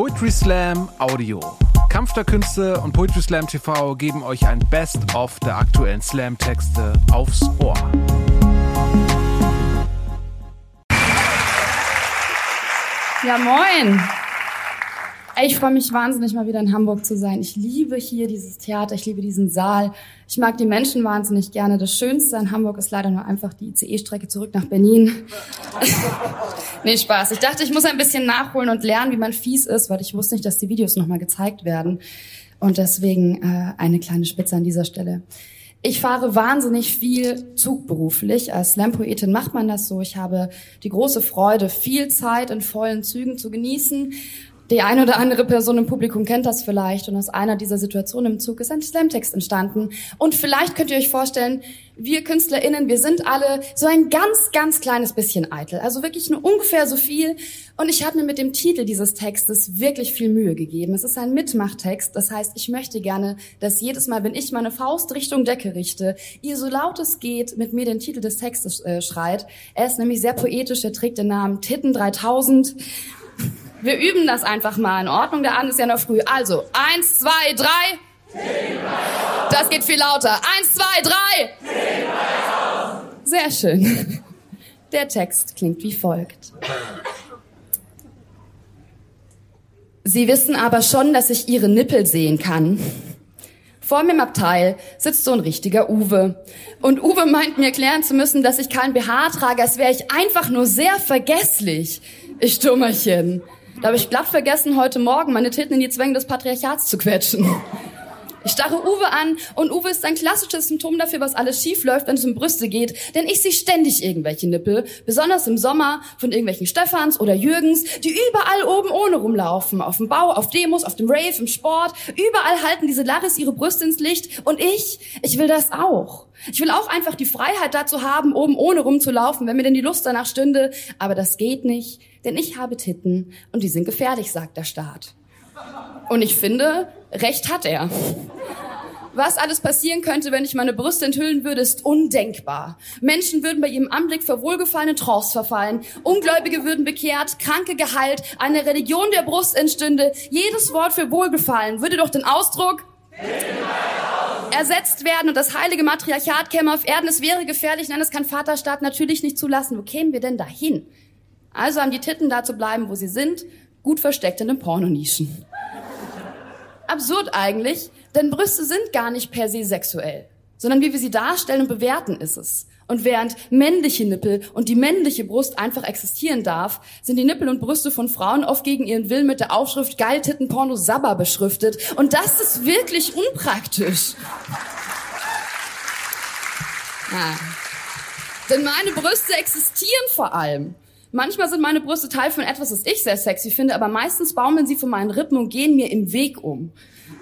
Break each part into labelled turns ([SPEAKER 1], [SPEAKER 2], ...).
[SPEAKER 1] Poetry Slam Audio. Kampf der Künste und Poetry Slam TV geben euch ein Best-of der aktuellen Slam-Texte aufs Ohr.
[SPEAKER 2] Ja, moin. Ich freue mich wahnsinnig, mal wieder in Hamburg zu sein. Ich liebe hier dieses Theater, ich liebe diesen Saal. Ich mag die Menschen wahnsinnig gerne. Das Schönste an Hamburg ist leider nur einfach die ICE-Strecke zurück nach Berlin. nee, Spaß. Ich dachte, ich muss ein bisschen nachholen und lernen, wie man fies ist, weil ich wusste nicht, dass die Videos nochmal gezeigt werden. Und deswegen äh, eine kleine Spitze an dieser Stelle. Ich fahre wahnsinnig viel Zug beruflich. Als Slam-Poetin macht man das so. Ich habe die große Freude, viel Zeit in vollen Zügen zu genießen die eine oder andere Person im Publikum kennt das vielleicht und aus einer dieser Situationen im Zug ist ein Slamtext entstanden. Und vielleicht könnt ihr euch vorstellen, wir KünstlerInnen, wir sind alle so ein ganz, ganz kleines bisschen eitel. Also wirklich nur ungefähr so viel. Und ich habe mir mit dem Titel dieses Textes wirklich viel Mühe gegeben. Es ist ein Mitmachtext. Das heißt, ich möchte gerne, dass jedes Mal, wenn ich meine Faust Richtung Decke richte, ihr so laut es geht mit mir den Titel des Textes äh, schreit. Er ist nämlich sehr poetisch. Er trägt den Namen Titten 3000. Wir üben das einfach mal. In Ordnung, der Abend ist ja noch früh. Also, eins, zwei, drei. Das geht viel lauter. Eins, zwei, drei. Sehr schön. Der Text klingt wie folgt. Sie wissen aber schon, dass ich Ihre Nippel sehen kann. Vor mir im Abteil sitzt so ein richtiger Uwe. Und Uwe meint mir erklären zu müssen, dass ich kein BH trage, als wäre ich einfach nur sehr vergesslich. Ich Dummerchen. Da habe ich glatt vergessen, heute Morgen meine Titten in die Zwänge des Patriarchats zu quetschen. Ich starre Uwe an und Uwe ist ein klassisches Symptom dafür, was alles schief läuft, wenn es um Brüste geht, denn ich sehe ständig irgendwelche Nippel, besonders im Sommer von irgendwelchen Stephans oder Jürgens, die überall oben ohne rumlaufen, auf dem Bau, auf Demos, auf dem Rave, im Sport, überall halten diese Laris ihre Brüste ins Licht. Und ich, ich will das auch. Ich will auch einfach die Freiheit dazu haben, oben ohne rumzulaufen, wenn mir denn die Lust danach stünde, aber das geht nicht, denn ich habe Titten und die sind gefährlich, sagt der Staat. Und ich finde, recht hat er. Was alles passieren könnte, wenn ich meine Brüste enthüllen würde, ist undenkbar. Menschen würden bei ihrem Anblick für wohlgefallene Trance verfallen. Ungläubige würden bekehrt, Kranke geheilt, eine Religion der Brust entstünde. Jedes Wort für Wohlgefallen würde durch den Ausdruck ersetzt werden und das heilige Matriarchat käme auf Erden. Es wäre gefährlich. Nein, das kann Vaterstaat natürlich nicht zulassen. Wo kämen wir denn dahin? Also haben die Titten da zu bleiben, wo sie sind, gut versteckt in den Pornonischen. Absurd eigentlich, denn Brüste sind gar nicht per se sexuell, sondern wie wir sie darstellen und bewerten ist es. Und während männliche Nippel und die männliche Brust einfach existieren darf, sind die Nippel und Brüste von Frauen oft gegen ihren Willen mit der Aufschrift Geil Titten Porno Sabba beschriftet. Und das ist wirklich unpraktisch. Ja. Denn meine Brüste existieren vor allem. Manchmal sind meine Brüste Teil von etwas, was ich sehr sexy finde, aber meistens baumeln sie von meinen Rippen und gehen mir im Weg um.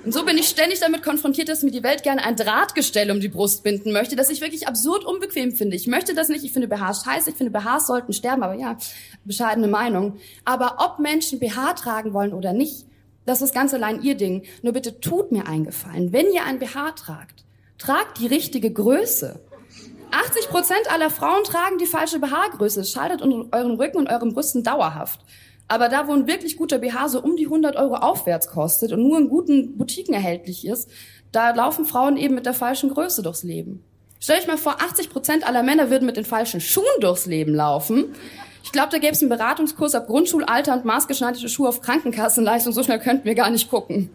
[SPEAKER 2] Und so bin ich ständig damit konfrontiert, dass mir die Welt gerne ein Drahtgestell um die Brust binden möchte, das ich wirklich absurd unbequem finde. Ich möchte das nicht, ich finde BHs scheiße, ich finde BHs sollten sterben, aber ja, bescheidene Meinung. Aber ob Menschen BH tragen wollen oder nicht, das ist ganz allein ihr Ding. Nur bitte tut mir eingefallen, wenn ihr ein BH tragt, tragt die richtige Größe. 80 Prozent aller Frauen tragen die falsche BH-Größe. Es schadet euren Rücken und euren Brüsten dauerhaft. Aber da, wo ein wirklich guter BH so um die 100 Euro aufwärts kostet und nur in guten Boutiquen erhältlich ist, da laufen Frauen eben mit der falschen Größe durchs Leben. Stell euch mal vor, 80 Prozent aller Männer würden mit den falschen Schuhen durchs Leben laufen. Ich glaube, da gäbe es einen Beratungskurs ab Grundschulalter und maßgeschneiderte Schuhe auf Krankenkassenleistung. So schnell könnten wir gar nicht gucken.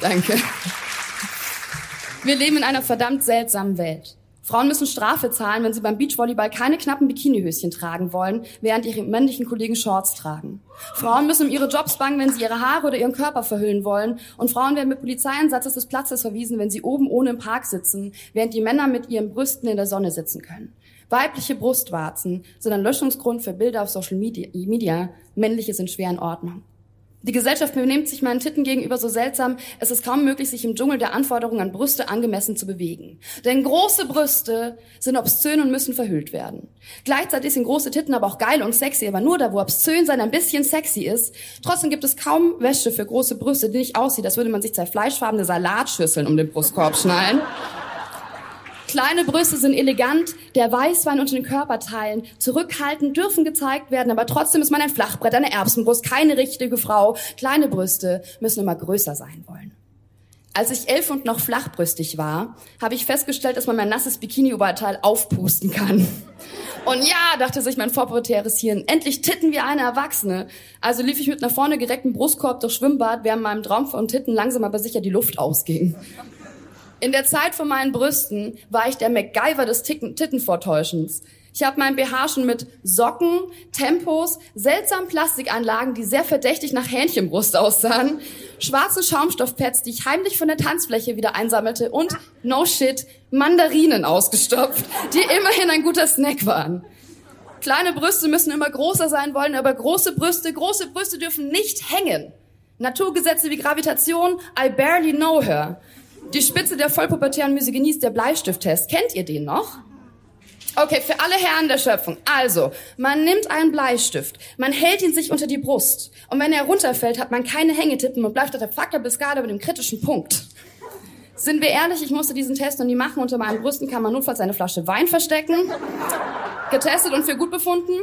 [SPEAKER 2] Danke. Wir leben in einer verdammt seltsamen Welt. Frauen müssen Strafe zahlen, wenn sie beim Beachvolleyball keine knappen Bikinihöschen tragen wollen, während ihre männlichen Kollegen Shorts tragen. Frauen müssen um ihre Jobs bangen, wenn sie ihre Haare oder ihren Körper verhüllen wollen. Und Frauen werden mit Polizeieinsatzes des Platzes verwiesen, wenn sie oben ohne im Park sitzen, während die Männer mit ihren Brüsten in der Sonne sitzen können. Weibliche Brustwarzen sind ein Löschungsgrund für Bilder auf Social Media. Männliche sind schwer in Ordnung. Die Gesellschaft benimmt sich meinen Titten gegenüber so seltsam, es ist kaum möglich, sich im Dschungel der Anforderungen an Brüste angemessen zu bewegen. Denn große Brüste sind obszön und müssen verhüllt werden. Gleichzeitig sind große Titten aber auch geil und sexy, aber nur da, wo obszön sein ein bisschen sexy ist. Trotzdem gibt es kaum Wäsche für große Brüste, die nicht aussieht, als würde man sich zwei fleischfarbene Salatschüsseln um den Brustkorb schnallen. Kleine Brüste sind elegant, der Weißwein unter den Körperteilen. Zurückhaltend dürfen gezeigt werden, aber trotzdem ist man ein Flachbrett, eine Erbsenbrust, keine richtige Frau. Kleine Brüste müssen immer größer sein wollen. Als ich elf und noch flachbrüstig war, habe ich festgestellt, dass man mein nasses Bikini-Oberteil aufpusten kann. Und ja, dachte sich mein vorpubertäres Hirn, endlich titten wie eine Erwachsene. Also lief ich mit nach vorne gerecktem Brustkorb durch Schwimmbad, während meinem Traum von Titten langsam aber sicher die Luft ausging. In der Zeit von meinen Brüsten war ich der MacGyver des Tittenvortäuschens. Ich habe mein BH schon mit Socken, Tempos, seltsamen Plastikanlagen, die sehr verdächtig nach Hähnchenbrust aussahen, schwarzen Schaumstoffpads, die ich heimlich von der Tanzfläche wieder einsammelte und, no shit, Mandarinen ausgestopft, die immerhin ein guter Snack waren. Kleine Brüste müssen immer größer sein wollen, aber große Brüste, große Brüste dürfen nicht hängen. Naturgesetze wie Gravitation, I barely know her. Die Spitze der vollpubertären Misogynie ist der Bleistifttest. Kennt ihr den noch? Okay, für alle Herren der Schöpfung. Also, man nimmt einen Bleistift, man hält ihn sich unter die Brust und wenn er runterfällt, hat man keine Hängetippen und bleibt auf der Faktor bis gerade über dem kritischen Punkt. Sind wir ehrlich, ich musste diesen Test noch nie machen. Unter meinen Brüsten kann man notfalls eine Flasche Wein verstecken. Getestet und für gut befunden.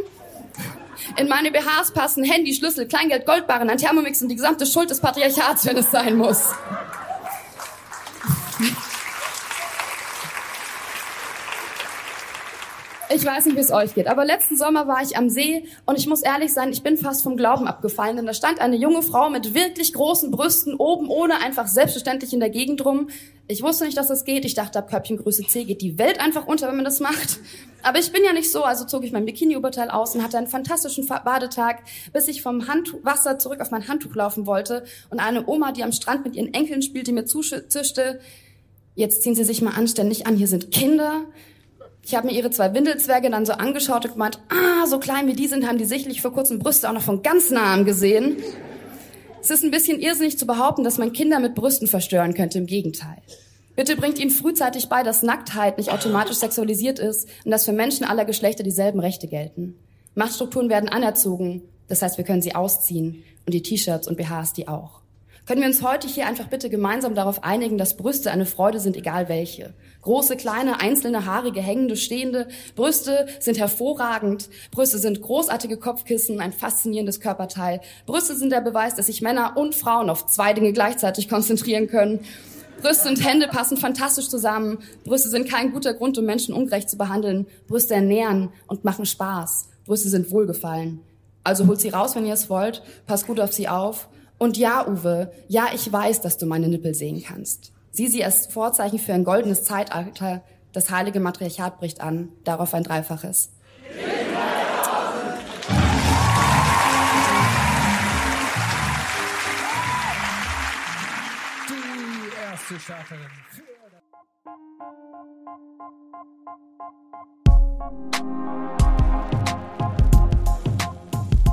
[SPEAKER 2] In meine BHs passen Handy, Schlüssel, Kleingeld, Goldbarren, ein Thermomix und die gesamte Schuld des Patriarchats, wenn es sein muss. Ich weiß nicht, wie es euch geht, aber letzten Sommer war ich am See und ich muss ehrlich sein, ich bin fast vom Glauben abgefallen, denn da stand eine junge Frau mit wirklich großen Brüsten oben ohne einfach selbstverständlich in der Gegend rum. Ich wusste nicht, dass das geht. Ich dachte, ab Köpfchen Größe C geht die Welt einfach unter, wenn man das macht. Aber ich bin ja nicht so, also zog ich mein Bikini-Oberteil aus und hatte einen fantastischen Badetag, bis ich vom Handtuch, Wasser zurück auf mein Handtuch laufen wollte und eine Oma, die am Strand mit ihren Enkeln spielte, mir zuzischte, jetzt ziehen Sie sich mal anständig an, hier sind Kinder. Ich habe mir ihre zwei Windelzwerge dann so angeschaut und gemeint, ah, so klein wie die sind, haben die sicherlich vor kurzem Brüste auch noch von ganz nahem gesehen. Es ist ein bisschen irrsinnig zu behaupten, dass man Kinder mit Brüsten verstören könnte. Im Gegenteil. Bitte bringt ihnen frühzeitig bei, dass Nacktheit nicht automatisch sexualisiert ist und dass für Menschen aller Geschlechter dieselben Rechte gelten. Machtstrukturen werden anerzogen, das heißt, wir können sie ausziehen und die T-Shirts und BHs die auch. Können wir uns heute hier einfach bitte gemeinsam darauf einigen, dass Brüste eine Freude sind, egal welche. Große, kleine, einzelne, haarige, hängende, stehende. Brüste sind hervorragend. Brüste sind großartige Kopfkissen, ein faszinierendes Körperteil. Brüste sind der Beweis, dass sich Männer und Frauen auf zwei Dinge gleichzeitig konzentrieren können. Brüste und Hände passen fantastisch zusammen. Brüste sind kein guter Grund, um Menschen ungerecht zu behandeln. Brüste ernähren und machen Spaß. Brüste sind wohlgefallen. Also holt sie raus, wenn ihr es wollt. Passt gut auf sie auf. Und ja, Uwe, ja, ich weiß, dass du meine Nippel sehen kannst. Sieh sie als Vorzeichen für ein goldenes Zeitalter. Das heilige Matriarchat bricht an. Darauf ein Dreifaches.
[SPEAKER 1] Die erste Starterin.